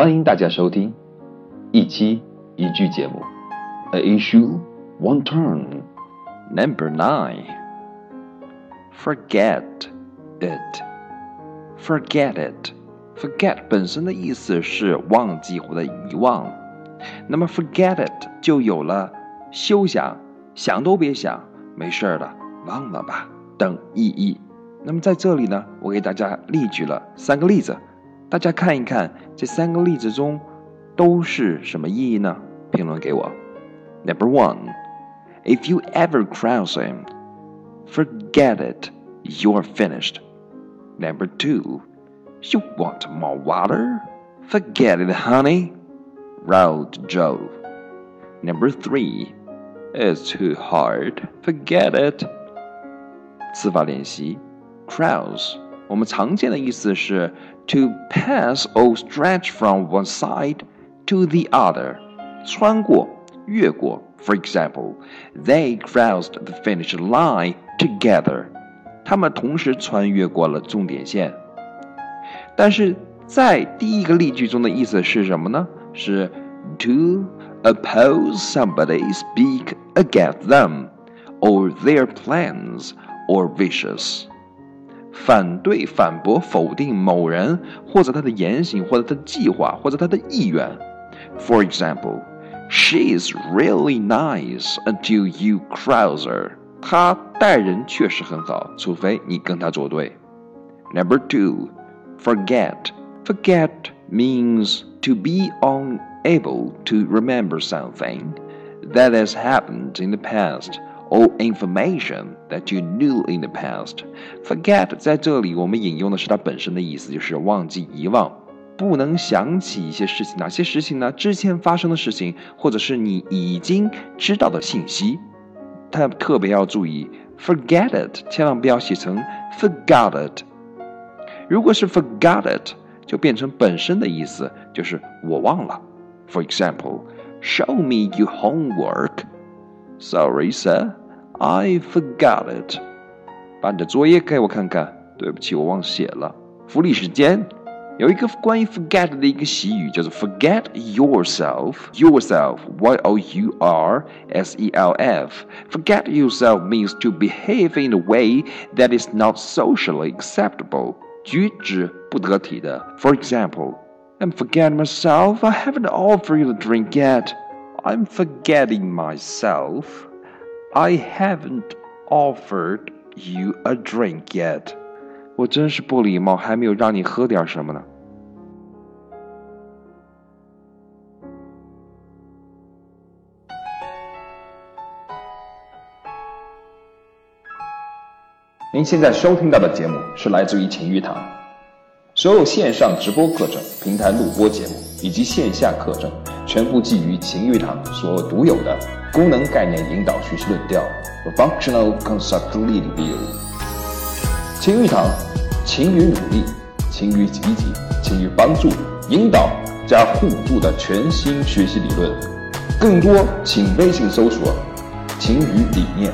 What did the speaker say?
欢迎大家收听一期一句节目，A issue one turn Number nine. Forget it. Forget it. Forget 本身的意思是忘记或者遗忘，那么 forget it 就有了休想、想都别想、没事儿了、忘了吧等意义。那么在这里呢，我给大家例举了三个例子，大家看一看这三个例子中都是什么意义呢？评论给我。Number one, if you ever cross him, forget it, you're finished. Number two, you want more water? Forget it, honey. Wrote Joe. Number three, it's too hard. Forget it. 词法练习。cross， 我们常见的意思是 to pass or stretch from one side to the other，穿过、越过。For example, they crossed the finish line together。他们同时穿越过了终点线。但是在第一个例句中的意思是什么呢？是 to oppose somebody, speak against them, or their plans or wishes。 反对、反驳、否定某人或者他的言行，或者他的计划，或者他的意愿。For example, she is really nice until you cross her. 她待人确实很好，除非你跟她作对。Number two, forget. Forget means to be unable to remember something that has happened in the past or information that you knew in the past. Forget 在这里我们引用的是它本身的意思，就是忘记、遗忘，不能想起一些事情。哪些事情呢？之前发生的事情，或者是你已经知道的信息。它特别要注意，forget it，千万不要写成 forgot it。如果是 forgot it，就变成本身的意思，就是我忘了。For example, show me your homework. Sorry, sir. I forgot it。把你的作业给我看看。对不起，我忘写了。福利时间有一个关于 forget 的一个习语，叫做 forget yourself。yourself，y o u r s e l f。forget yourself means to behave in a way that is not socially acceptable，举止不得体的。For example, I'm forgetting myself. I haven't offered you a drink yet. I'm forgetting myself. I haven't offered you a drink yet. 我真是不礼貌，还没有让你喝点什么呢。您现在收听到的节目是来自于晴雨堂，所有线上直播课程、平台录播节目以及线下课程，全部基于晴雨堂所独有的。功能概念引导学习论调，functional conceptual view。晴雨堂，勤于努力，勤于积极，勤于帮助、引导加互助的全新学习理论。更多请微信搜索“勤于理念”。